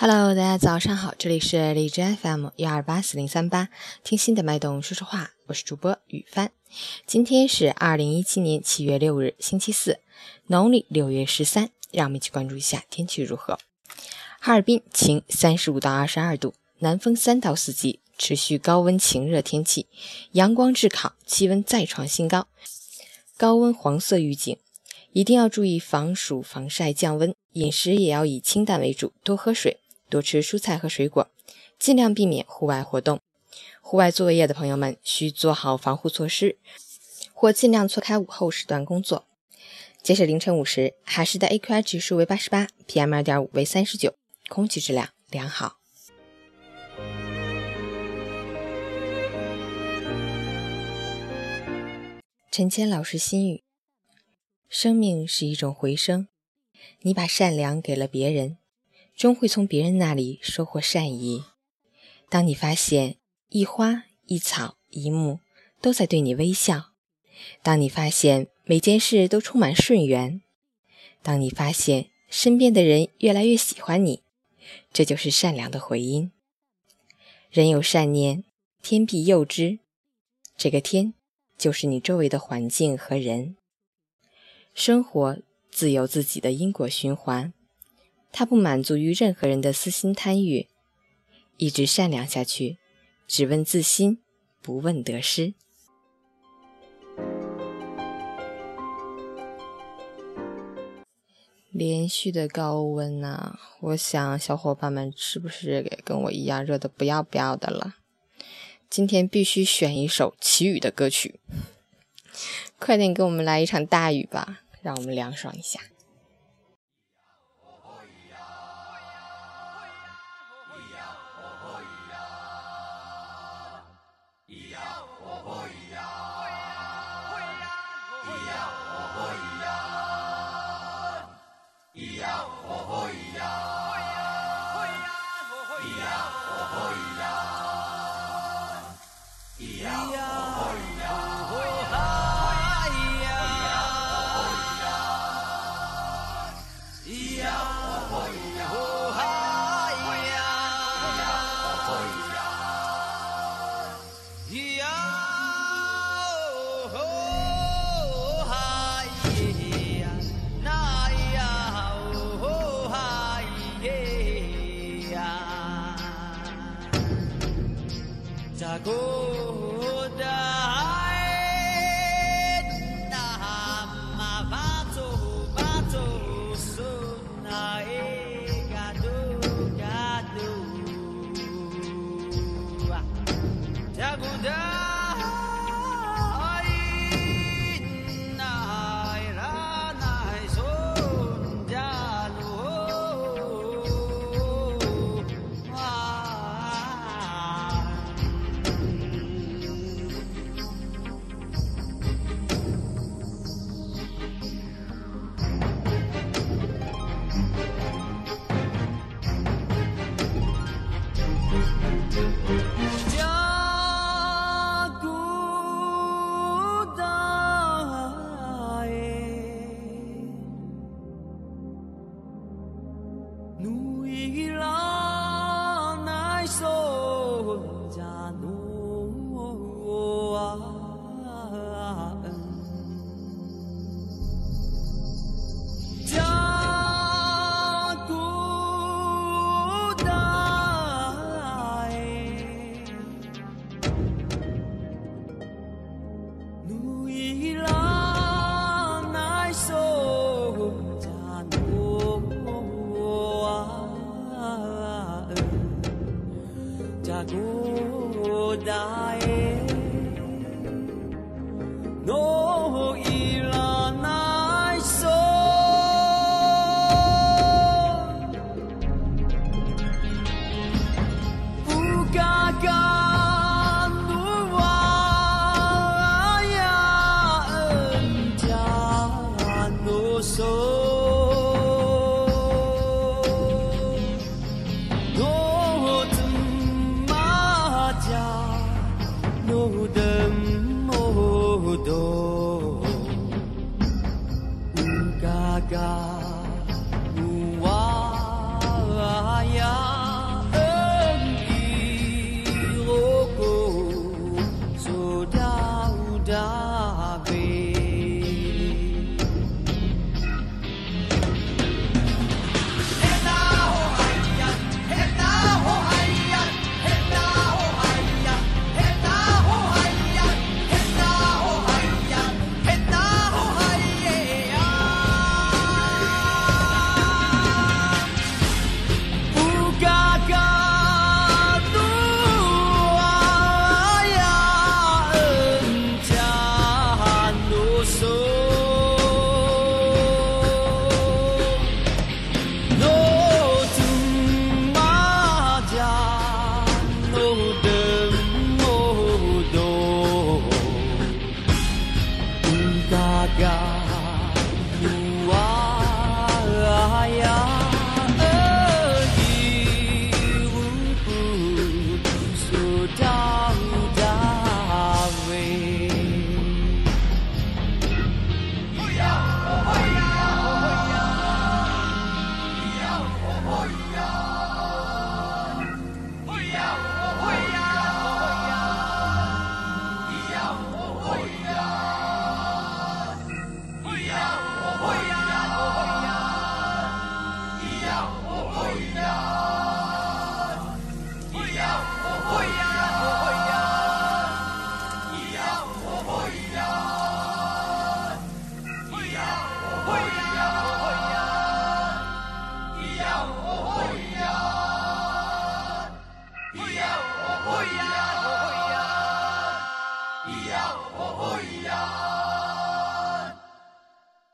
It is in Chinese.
Hello，大家早上好，这里是荔枝 FM 幺二八四零三八，听心的脉动说说话，我是主播雨帆。今天是二零一七年七月六日，星期四，农历六月十三。让我们一起关注一下天气如何。哈尔滨晴，三十五到二十二度，南风三到四级，持续高温晴热天气，阳光炙烤，气温再创新高，高温黄色预警。一定要注意防暑防晒降温，饮食也要以清淡为主，多喝水。多吃蔬菜和水果，尽量避免户外活动。户外作业的朋友们需做好防护措施，或尽量错开午后时段工作。截止凌晨五时，海市的 AQI 指数为八十八，PM 二点五为三十九，空气质量良好。陈谦老师心语：生命是一种回声，你把善良给了别人。终会从别人那里收获善意。当你发现一花一草一木都在对你微笑，当你发现每件事都充满顺缘，当你发现身边的人越来越喜欢你，这就是善良的回音。人有善念，天必佑之。这个天就是你周围的环境和人。生活自有自己的因果循环。他不满足于任何人的私心贪欲，一直善良下去，只问自心，不问得失。连续的高温呐，我想小伙伴们是不是也跟我一样热的不要不要的了？今天必须选一首祈雨的歌曲，快点给我们来一场大雨吧，让我们凉爽一下。いやおほいや না গো দায়ে God. 我不一样。